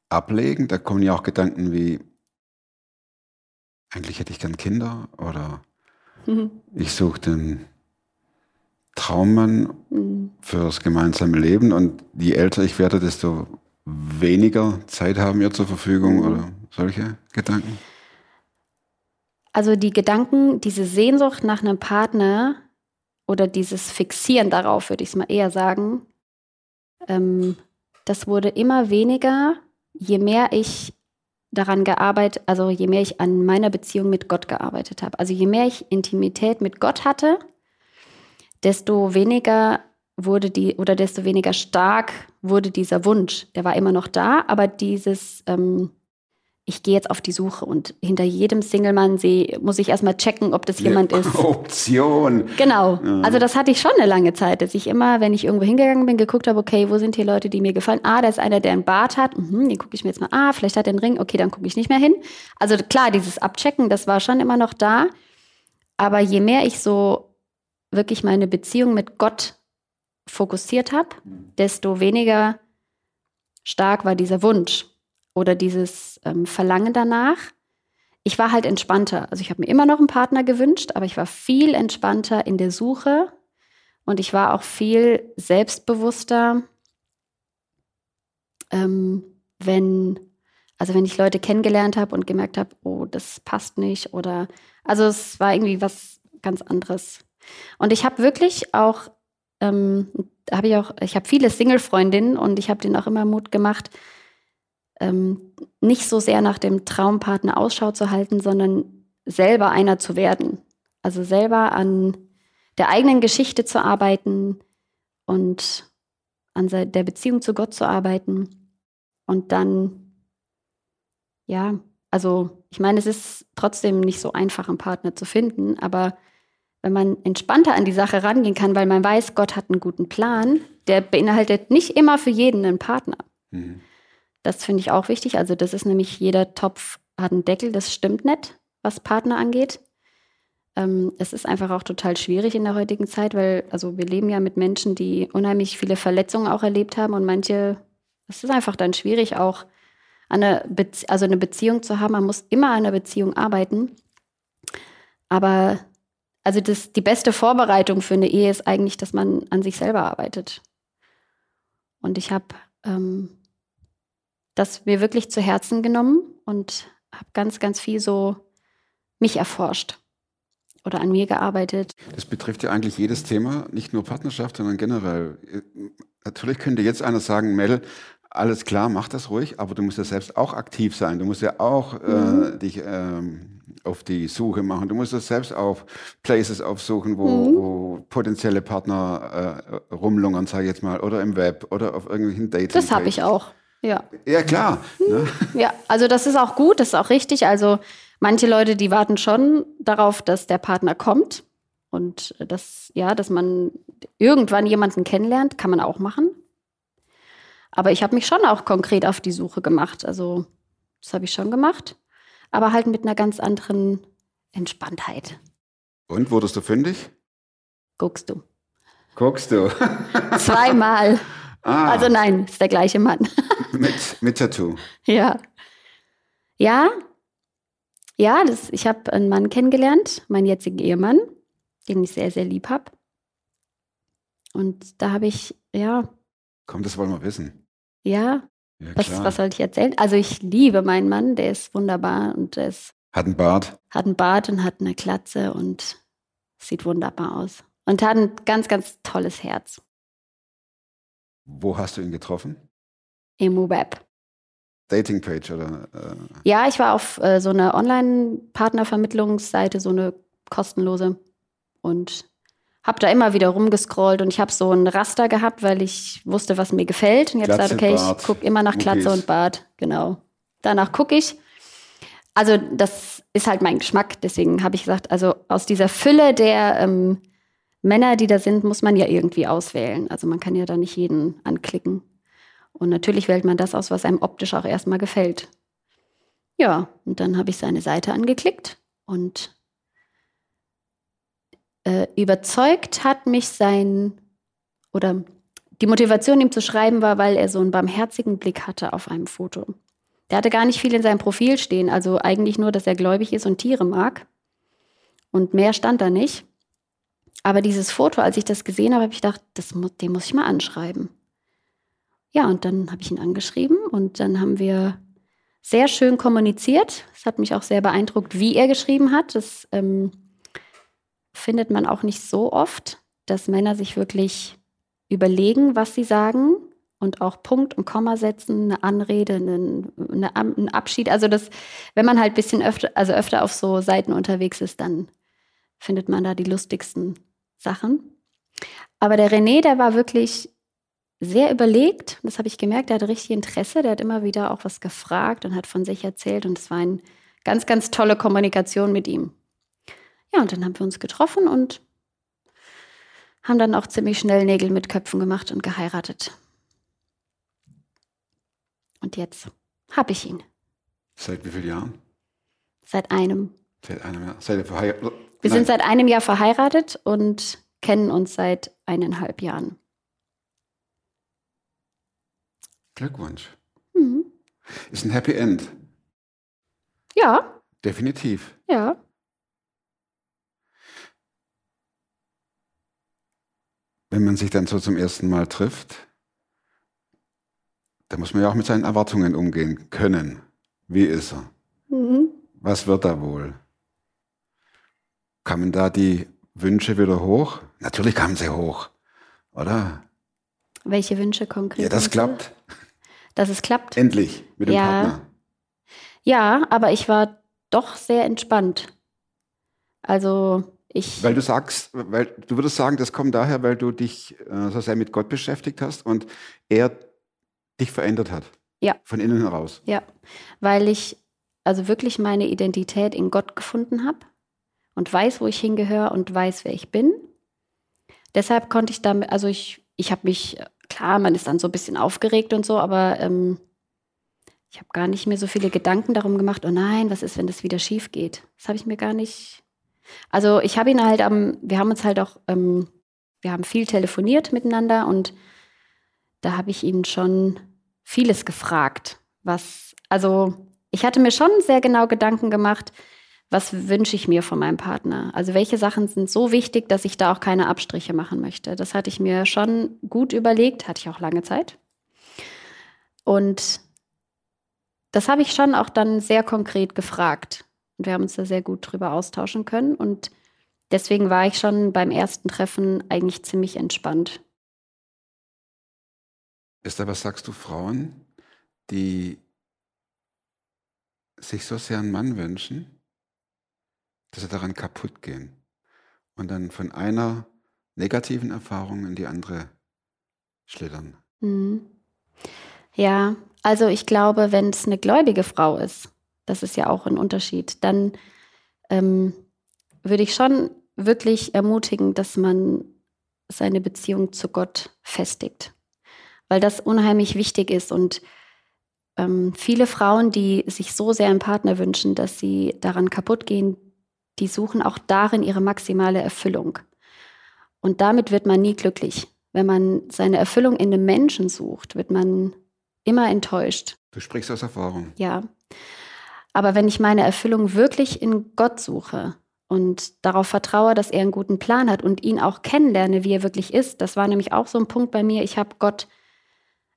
[SPEAKER 1] ablegen? Da kommen ja auch Gedanken wie, eigentlich hätte ich gern Kinder oder ich suche den Traummann
[SPEAKER 3] Mhm.
[SPEAKER 1] fürs gemeinsame Leben und je älter ich werde, desto weniger Zeit haben wir zur Verfügung
[SPEAKER 3] Mhm.
[SPEAKER 1] oder solche Gedanken?
[SPEAKER 3] Also die Gedanken, diese Sehnsucht nach einem Partner oder dieses Fixieren darauf, würde ich es mal eher sagen, ähm, das wurde immer weniger, je mehr ich daran gearbeitet, also je mehr ich an meiner Beziehung mit Gott gearbeitet habe. Also je mehr ich Intimität mit Gott hatte, desto weniger wurde die oder desto weniger stark wurde dieser Wunsch. Der war immer noch da, aber dieses ähm, ich gehe jetzt auf die Suche und hinter jedem Single-Mann sehe, muss ich erstmal checken, ob das jemand ist.
[SPEAKER 1] Option.
[SPEAKER 3] Genau. Also das hatte ich schon eine lange Zeit, dass ich immer, wenn ich irgendwo hingegangen bin, geguckt habe, okay, wo sind hier Leute, die mir gefallen? Ah, da ist einer, der einen Bart hat. Mhm, den gucke ich mir jetzt mal. Ah, vielleicht hat er einen Ring. Okay, dann gucke ich nicht mehr hin. Also klar, dieses Abchecken, das war schon immer noch da. Aber je mehr ich so wirklich meine Beziehung mit Gott fokussiert habe, desto weniger stark war dieser Wunsch oder dieses ähm, Verlangen danach. ich war halt entspannter. Also ich habe mir immer noch einen Partner gewünscht, aber ich war viel entspannter in der Suche und ich war auch viel selbstbewusster, ähm, wenn, also wenn ich Leute kennengelernt habe und gemerkt habe, oh, das passt nicht oder, also es war irgendwie was ganz anderes. Und ich habe wirklich auch, ähm, habe ich auch, ich habe viele Single-Freundinnen und ich habe denen auch immer Mut gemacht, ähm, nicht so sehr nach dem Traumpartner Ausschau zu halten, sondern selber einer zu werden. Also selber an der eigenen Geschichte zu arbeiten und an der Beziehung zu Gott zu arbeiten und dann, ja, also ich meine, es ist trotzdem nicht so einfach, einen Partner zu finden, aber wenn man entspannter an die Sache rangehen kann, weil man weiß, Gott hat einen guten Plan, der beinhaltet nicht immer für jeden einen Partner. Mhm. Das finde ich auch wichtig. Also das ist nämlich, jeder Topf hat einen Deckel, das stimmt nicht, was Partner angeht. Ähm, es ist einfach auch total schwierig in der heutigen Zeit, weil also wir leben ja mit Menschen, die unheimlich viele Verletzungen auch erlebt haben und manche, es ist einfach dann schwierig auch eine, Bezie also eine Beziehung zu haben. Man muss immer an einer Beziehung arbeiten. Aber also das, die beste Vorbereitung für eine Ehe ist eigentlich, dass man an sich selber arbeitet. Und ich habe ähm, das mir wirklich zu Herzen genommen und habe ganz, ganz viel so mich erforscht oder an mir gearbeitet.
[SPEAKER 1] Das betrifft ja eigentlich jedes Thema, nicht nur Partnerschaft, sondern generell. Natürlich könnte jetzt einer sagen, Mel, alles klar, mach das ruhig, aber du musst ja selbst auch aktiv sein. Du musst ja auch äh, mhm. dich ähm, auf die Suche machen. Du musst ja selbst auch Places aufsuchen, wo, mhm. wo potenzielle Partner äh, rumlungern, sage ich jetzt mal, oder im Web oder auf irgendwelchen Dating.
[SPEAKER 3] Das habe ich auch. Ja.
[SPEAKER 1] Ja, klar. Ne?
[SPEAKER 3] Ja, also das ist auch gut, das ist auch richtig. Also manche Leute, die warten schon darauf, dass der Partner kommt und das, ja, dass man irgendwann jemanden kennenlernt, kann man auch machen. Aber ich habe mich schon auch konkret auf die Suche gemacht. Also das habe ich schon gemacht, aber halt mit einer ganz anderen Entspanntheit.
[SPEAKER 1] Und wurdest du fündig?
[SPEAKER 3] Guckst du.
[SPEAKER 1] Guckst du.
[SPEAKER 3] Zweimal. Ah. Also nein, ist der gleiche Mann.
[SPEAKER 1] mit, mit Tattoo.
[SPEAKER 3] Ja. Ja. Ja, das, ich habe einen Mann kennengelernt, meinen jetzigen Ehemann, den ich sehr, sehr lieb habe. Und da habe ich, ja.
[SPEAKER 1] Komm, das wollen wir wissen.
[SPEAKER 3] Ja. ja was, was soll ich erzählen? Also ich liebe meinen Mann, der ist wunderbar und der ist.
[SPEAKER 1] Hat einen Bart.
[SPEAKER 3] Hat einen Bart und hat eine Klatze und sieht wunderbar aus. Und hat ein ganz, ganz tolles Herz.
[SPEAKER 1] Wo hast du ihn getroffen?
[SPEAKER 3] Im Web.
[SPEAKER 1] Datingpage oder? Äh
[SPEAKER 3] ja, ich war auf äh, so einer Online-Partnervermittlungsseite, so eine kostenlose und habe da immer wieder rumgescrollt und ich habe so ein Raster gehabt, weil ich wusste, was mir gefällt und habe gesagt, okay, Bart, ich gucke immer nach Glatze und Bart, genau. Danach gucke ich. Also das ist halt mein Geschmack, deswegen habe ich gesagt, also aus dieser Fülle der ähm, Männer, die da sind, muss man ja irgendwie auswählen. Also man kann ja da nicht jeden anklicken. Und natürlich wählt man das aus, was einem optisch auch erstmal gefällt. Ja, und dann habe ich seine Seite angeklickt und äh, überzeugt hat mich sein, oder die Motivation, ihm zu schreiben, war, weil er so einen barmherzigen Blick hatte auf einem Foto. Der hatte gar nicht viel in seinem Profil stehen, also eigentlich nur, dass er gläubig ist und Tiere mag. Und mehr stand da nicht. Aber dieses Foto, als ich das gesehen habe, habe ich gedacht, das muss, den muss ich mal anschreiben. Ja, und dann habe ich ihn angeschrieben und dann haben wir sehr schön kommuniziert. Es hat mich auch sehr beeindruckt, wie er geschrieben hat. Das ähm, findet man auch nicht so oft, dass Männer sich wirklich überlegen, was sie sagen und auch Punkt und Komma setzen, eine Anrede, einen, eine, einen Abschied. Also das, wenn man halt ein bisschen öfter, also öfter auf so Seiten unterwegs ist, dann findet man da die lustigsten Sachen. Aber der René, der war wirklich sehr überlegt. Das habe ich gemerkt. Der hatte richtig Interesse. Der hat immer wieder auch was gefragt und hat von sich erzählt. Und es war eine ganz, ganz tolle Kommunikation mit ihm. Ja, und dann haben wir uns getroffen und haben dann auch ziemlich schnell Nägel mit Köpfen gemacht und geheiratet. Und jetzt habe ich ihn.
[SPEAKER 1] Seit wie vielen Jahren?
[SPEAKER 3] Seit einem.
[SPEAKER 1] Seit einem Jahr. Seid ihr verheiratet?
[SPEAKER 3] Wir Nein. sind seit einem Jahr verheiratet und kennen uns seit eineinhalb Jahren.
[SPEAKER 1] Glückwunsch. Mhm. Ist ein Happy End.
[SPEAKER 3] Ja.
[SPEAKER 1] Definitiv.
[SPEAKER 3] Ja.
[SPEAKER 1] Wenn man sich dann so zum ersten Mal trifft, da muss man ja auch mit seinen Erwartungen umgehen können. Wie ist er?
[SPEAKER 3] Mhm.
[SPEAKER 1] Was wird er wohl? Kamen da die Wünsche wieder hoch? Natürlich kamen sie hoch, oder?
[SPEAKER 3] Welche Wünsche konkret?
[SPEAKER 1] Ja, das klappt.
[SPEAKER 3] Dass es klappt?
[SPEAKER 1] Endlich mit dem
[SPEAKER 3] Ja.
[SPEAKER 1] Partner.
[SPEAKER 3] Ja, aber ich war doch sehr entspannt. Also ich.
[SPEAKER 1] Weil du sagst, weil du würdest sagen, das kommt daher, weil du dich äh, so sehr mit Gott beschäftigt hast und er dich verändert hat.
[SPEAKER 3] Ja.
[SPEAKER 1] Von innen heraus.
[SPEAKER 3] Ja, weil ich also wirklich meine Identität in Gott gefunden habe und weiß, wo ich hingehöre und weiß, wer ich bin. Deshalb konnte ich damit, also ich, ich habe mich, klar, man ist dann so ein bisschen aufgeregt und so, aber ähm, ich habe gar nicht mehr so viele Gedanken darum gemacht, oh nein, was ist, wenn das wieder schief geht? Das habe ich mir gar nicht. Also ich habe ihn halt am, wir haben uns halt auch, ähm, wir haben viel telefoniert miteinander und da habe ich ihn schon vieles gefragt, was, also ich hatte mir schon sehr genau Gedanken gemacht, was wünsche ich mir von meinem Partner? Also welche Sachen sind so wichtig, dass ich da auch keine Abstriche machen möchte? Das hatte ich mir schon gut überlegt, hatte ich auch lange Zeit. Und das habe ich schon auch dann sehr konkret gefragt. Und wir haben uns da sehr gut drüber austauschen können. Und deswegen war ich schon beim ersten Treffen eigentlich ziemlich entspannt.
[SPEAKER 1] Esther, was sagst du Frauen, die sich so sehr einen Mann wünschen, dass sie daran kaputt gehen und dann von einer negativen Erfahrung in die andere schlittern?
[SPEAKER 3] Mhm. Ja, also ich glaube, wenn es eine gläubige Frau ist, das ist ja auch ein Unterschied, dann ähm, würde ich schon wirklich ermutigen, dass man seine Beziehung zu Gott festigt, weil das unheimlich wichtig ist und ähm, viele Frauen, die sich so sehr einen Partner wünschen, dass sie daran kaputt gehen, die suchen auch darin ihre maximale Erfüllung. Und damit wird man nie glücklich. Wenn man seine Erfüllung in einem Menschen sucht, wird man immer enttäuscht.
[SPEAKER 1] Du sprichst aus Erfahrung.
[SPEAKER 3] Ja. Aber wenn ich meine Erfüllung wirklich in Gott suche und darauf vertraue, dass er einen guten Plan hat und ihn auch kennenlerne, wie er wirklich ist, das war nämlich auch so ein Punkt bei mir. Ich habe Gott,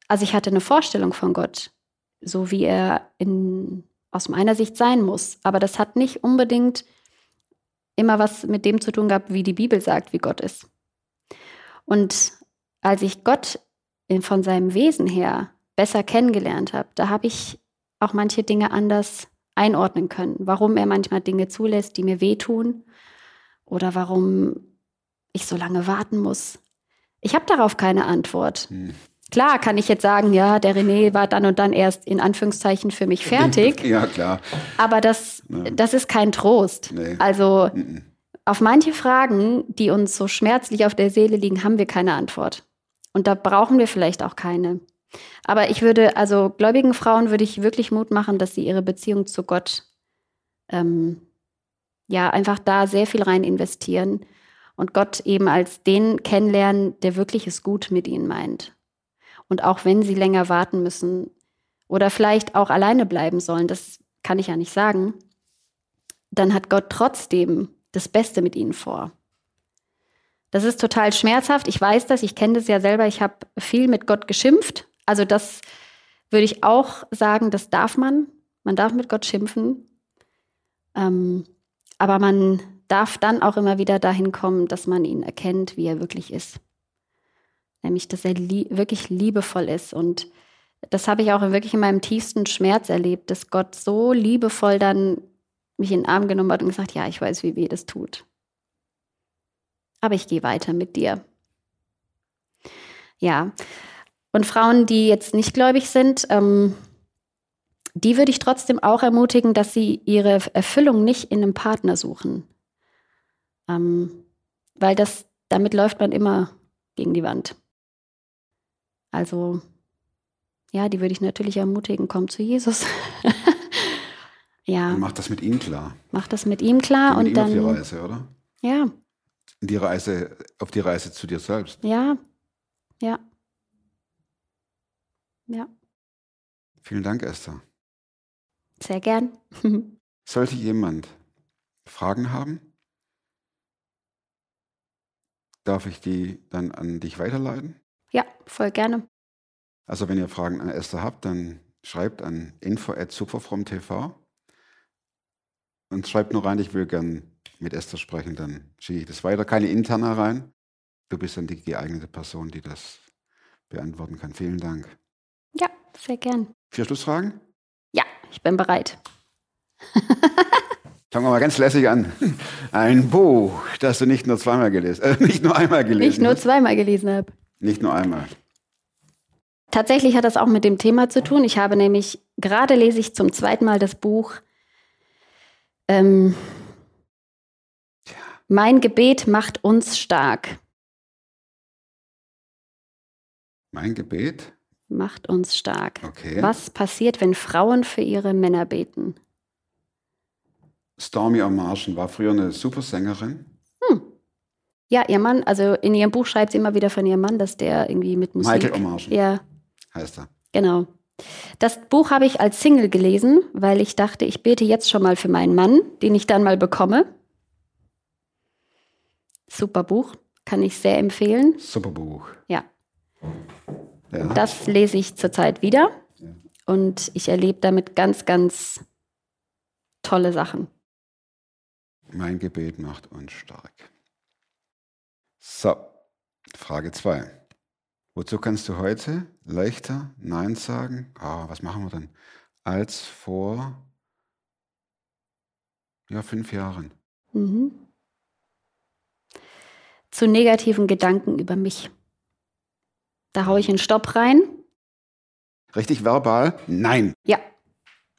[SPEAKER 3] also ich hatte eine Vorstellung von Gott, so wie er in, aus meiner Sicht sein muss. Aber das hat nicht unbedingt immer was mit dem zu tun gehabt, wie die Bibel sagt, wie Gott ist. Und als ich Gott von seinem Wesen her besser kennengelernt habe, da habe ich auch manche Dinge anders einordnen können. Warum er manchmal Dinge zulässt, die mir wehtun oder warum ich so lange warten muss. Ich habe darauf keine Antwort.
[SPEAKER 1] Hm.
[SPEAKER 3] Klar kann ich jetzt sagen, ja, der René war dann und dann erst in Anführungszeichen für mich fertig,
[SPEAKER 1] Ja, klar.
[SPEAKER 3] aber das,
[SPEAKER 1] Ja.
[SPEAKER 3] das ist kein Trost.
[SPEAKER 1] Nee.
[SPEAKER 3] Also
[SPEAKER 1] Mhm.
[SPEAKER 3] auf manche Fragen, die uns so schmerzlich auf der Seele liegen, haben wir keine Antwort. Und da brauchen wir vielleicht auch keine. Aber ich würde, also gläubigen Frauen würde ich wirklich Mut machen, dass sie ihre Beziehung zu Gott, ähm, ja, einfach da sehr viel rein investieren und Gott eben als den kennenlernen, der wirklich es gut mit ihnen meint. Und auch wenn sie länger warten müssen oder vielleicht auch alleine bleiben sollen, das kann ich ja nicht sagen, dann hat Gott trotzdem das Beste mit ihnen vor. Das ist total schmerzhaft. Ich weiß das, ich kenne das ja selber. Ich habe viel mit Gott geschimpft. Also das würde ich auch sagen, das darf man. Man darf mit Gott schimpfen. Ähm, aber man darf dann auch immer wieder dahin kommen, dass man ihn erkennt, wie er wirklich ist. Nämlich, dass er lie wirklich liebevoll ist. Und das habe ich auch wirklich in meinem tiefsten Schmerz erlebt, dass Gott so liebevoll dann mich in den Arm genommen hat und gesagt, ja, ich weiß, wie weh das tut. Aber ich gehe weiter mit dir. Ja. Und Frauen, die jetzt nicht gläubig sind, ähm, die würde ich trotzdem auch ermutigen, dass sie ihre Erfüllung nicht in einem Partner suchen. Ähm, weil das, damit läuft man immer gegen die Wand. Also, ja, die würde ich natürlich ermutigen, komm zu Jesus. ja,
[SPEAKER 1] Und mach das mit ihm klar.
[SPEAKER 3] mach das mit ihm klar
[SPEAKER 1] Geh mit
[SPEAKER 3] und
[SPEAKER 1] ihm auf die
[SPEAKER 3] dann,
[SPEAKER 1] Reise, oder?
[SPEAKER 3] ja,
[SPEAKER 1] Die Reise, auf die Reise zu dir selbst.
[SPEAKER 3] ja, ja, ja,
[SPEAKER 1] Vielen Dank, Esther.
[SPEAKER 3] sehr gern.
[SPEAKER 1] Sollte jemand Fragen haben, darf ich die dann an dich weiterleiten?
[SPEAKER 3] Ja, voll gerne.
[SPEAKER 1] Also wenn ihr Fragen an Esther habt, dann schreibt an info@superfromtv und schreibt nur rein, ich will gern mit Esther sprechen, dann schicke ich das weiter. Keine interner rein. Du bist dann die geeignete Person, die das beantworten kann. Vielen Dank.
[SPEAKER 3] Ja, sehr gern.
[SPEAKER 1] Vier Schlussfragen?
[SPEAKER 3] Ja, ich bin bereit.
[SPEAKER 1] Fangen wir mal ganz lässig an. Ein Buch, das du nicht nur zweimal gelesen, äh, nicht nur einmal gelesen
[SPEAKER 3] Nicht nur zweimal gelesen habe.
[SPEAKER 1] Nicht nur einmal.
[SPEAKER 3] Tatsächlich hat das auch mit dem Thema zu tun. Ich habe nämlich, gerade lese ich zum zweiten Mal das Buch ähm, Mein Gebet macht uns stark.
[SPEAKER 1] Mein Gebet.
[SPEAKER 3] Macht uns stark.
[SPEAKER 1] Okay.
[SPEAKER 3] Was passiert, wenn Frauen für ihre Männer beten?
[SPEAKER 1] Stormy Omarschen war früher eine Supersängerin.
[SPEAKER 3] Ja, ihr Mann, also in ihrem Buch schreibt sie immer wieder von ihrem Mann, dass der irgendwie mit Musik.
[SPEAKER 1] Michael Omarschen
[SPEAKER 3] Ja,
[SPEAKER 1] heißt er.
[SPEAKER 3] genau. Das Buch habe ich als Single gelesen, weil ich dachte, ich bete jetzt schon mal für meinen Mann, den ich dann mal bekomme. Super Buch, kann ich sehr empfehlen.
[SPEAKER 1] Super Buch.
[SPEAKER 3] Ja,
[SPEAKER 1] Ja.
[SPEAKER 3] das lese ich zurzeit wieder und ich erlebe damit ganz, ganz tolle Sachen.
[SPEAKER 1] Mein Gebet macht uns stark. So, Frage 2. Wozu kannst du heute leichter Nein sagen? Ah, was machen wir denn? Als vor ja, fünf Jahren.
[SPEAKER 3] Mhm. Zu negativen Gedanken über mich. Da haue ich einen Stopp rein.
[SPEAKER 1] Richtig verbal? Nein.
[SPEAKER 3] Ja.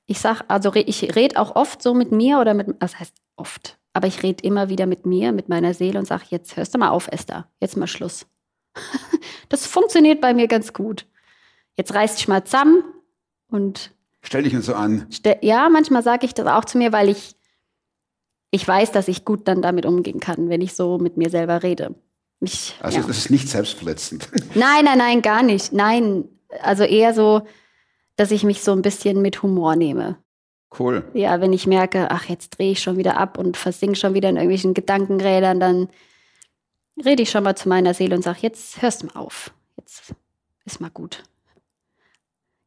[SPEAKER 3] Ich sag, also ich rede auch oft so mit mir oder mit, das heißt oft, aber ich rede immer wieder mit mir, mit meiner Seele und sage, jetzt hörst du mal auf, Esther, jetzt mal Schluss. das funktioniert bei mir ganz gut. Jetzt reiß dich mal zusammen und
[SPEAKER 1] Stell dich uns so an.
[SPEAKER 3] Ja, manchmal sage ich das auch zu mir, weil ich, ich weiß, dass ich gut dann damit umgehen kann, wenn ich so mit mir selber rede. Ich,
[SPEAKER 1] Also,
[SPEAKER 3] ja.
[SPEAKER 1] das ist nicht selbstverletzend.
[SPEAKER 3] Nein, nein, nein, gar nicht. Nein, also eher so, dass ich mich so ein bisschen mit Humor nehme.
[SPEAKER 1] Cool.
[SPEAKER 3] Ja, wenn ich merke, ach, jetzt drehe ich schon wieder ab und versink schon wieder in irgendwelchen Gedankenrädern, dann rede ich schon mal zu meiner Seele und sage, jetzt hörst du mal auf. Jetzt ist mal gut.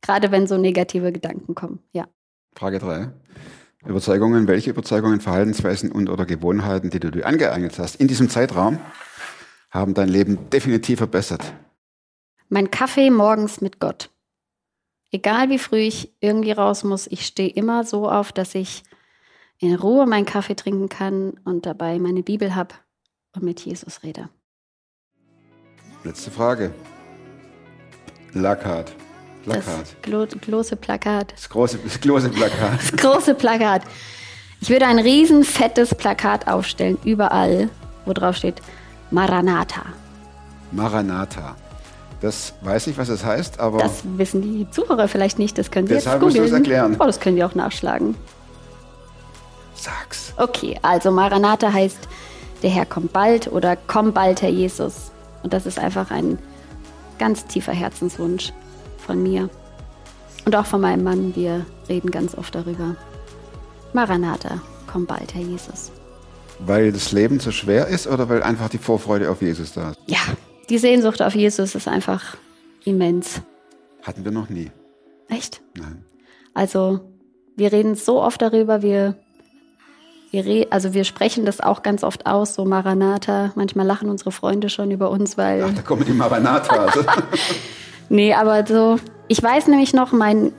[SPEAKER 3] Gerade wenn so negative Gedanken kommen, ja.
[SPEAKER 1] Frage 3. Überzeugungen. Welche Überzeugungen, Verhaltensweisen und oder Gewohnheiten, die du dir angeeignet hast in diesem Zeitraum, haben dein Leben definitiv verbessert?
[SPEAKER 3] Mein Kaffee morgens mit Gott. Egal wie früh ich irgendwie raus muss, ich stehe immer so auf, dass ich in Ruhe meinen Kaffee trinken kann und dabei meine Bibel habe und mit Jesus rede.
[SPEAKER 1] Letzte Frage. Plakat.
[SPEAKER 3] Das
[SPEAKER 1] Plakat.
[SPEAKER 3] glo große Plakat.
[SPEAKER 1] Das große, das große Plakat.
[SPEAKER 3] Das große Plakat. Ich würde ein riesen fettes Plakat aufstellen, überall, wo drauf steht Maranatha.
[SPEAKER 1] Maranatha. Das weiß ich, was es heißt, aber
[SPEAKER 3] Das wissen die Zuhörer vielleicht nicht, das können sie
[SPEAKER 1] Deshalb
[SPEAKER 3] jetzt googeln.
[SPEAKER 1] es erklären.
[SPEAKER 3] Oh, das können sie auch nachschlagen.
[SPEAKER 1] sag's.
[SPEAKER 3] Okay, also Maranatha heißt, der Herr kommt bald oder komm bald, Herr Jesus. Und das ist einfach ein ganz tiefer Herzenswunsch von mir und auch von meinem Mann. Wir reden ganz oft darüber. Maranatha, komm bald, Herr Jesus.
[SPEAKER 1] Weil das Leben so schwer ist oder weil einfach die Vorfreude auf Jesus da ist?
[SPEAKER 3] Ja, die Sehnsucht auf Jesus ist einfach immens.
[SPEAKER 1] Hatten wir noch nie.
[SPEAKER 3] Echt?
[SPEAKER 1] Nein.
[SPEAKER 3] Also, wir reden so oft darüber, wir, wir, also wir sprechen das auch ganz oft aus, so Maranatha. Manchmal lachen unsere Freunde schon über uns, weil.
[SPEAKER 1] Ach, da kommen die Maranatha. Also.
[SPEAKER 3] Nee, aber so, ich weiß nämlich noch, mein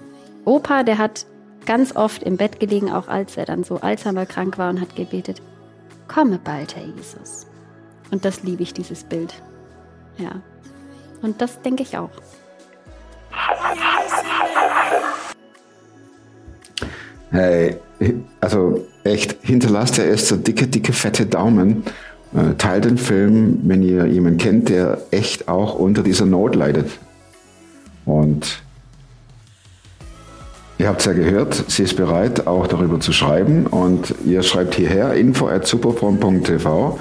[SPEAKER 3] Opa, der hat ganz oft im Bett gelegen, auch als er dann so Alzheimer krank war und hat gebetet, komme bald, Herr Jesus. Und das liebe ich, dieses Bild. Ja. Und das denke ich auch.
[SPEAKER 1] Hey, also echt, hinterlasst der Esther dicke, dicke, fette Daumen. Äh, teilt den Film, wenn ihr jemanden kennt, der echt auch unter dieser Not leidet. Und ihr habt es ja gehört, sie ist bereit, auch darüber zu schreiben. Und ihr schreibt hierher info at superprom.tv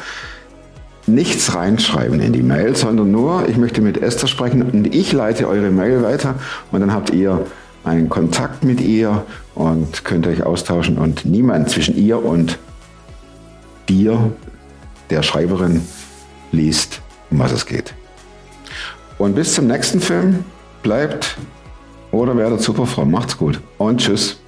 [SPEAKER 1] nichts reinschreiben in die Mail, sondern nur, ich möchte mit Esther sprechen und ich leite eure Mail weiter und dann habt ihr einen Kontakt mit ihr und könnt euch austauschen und niemand zwischen ihr und dir, der Schreiberin, liest, um was es geht. Und bis zum nächsten Film, bleibt oder werdet super froh, Macht's gut und tschüss.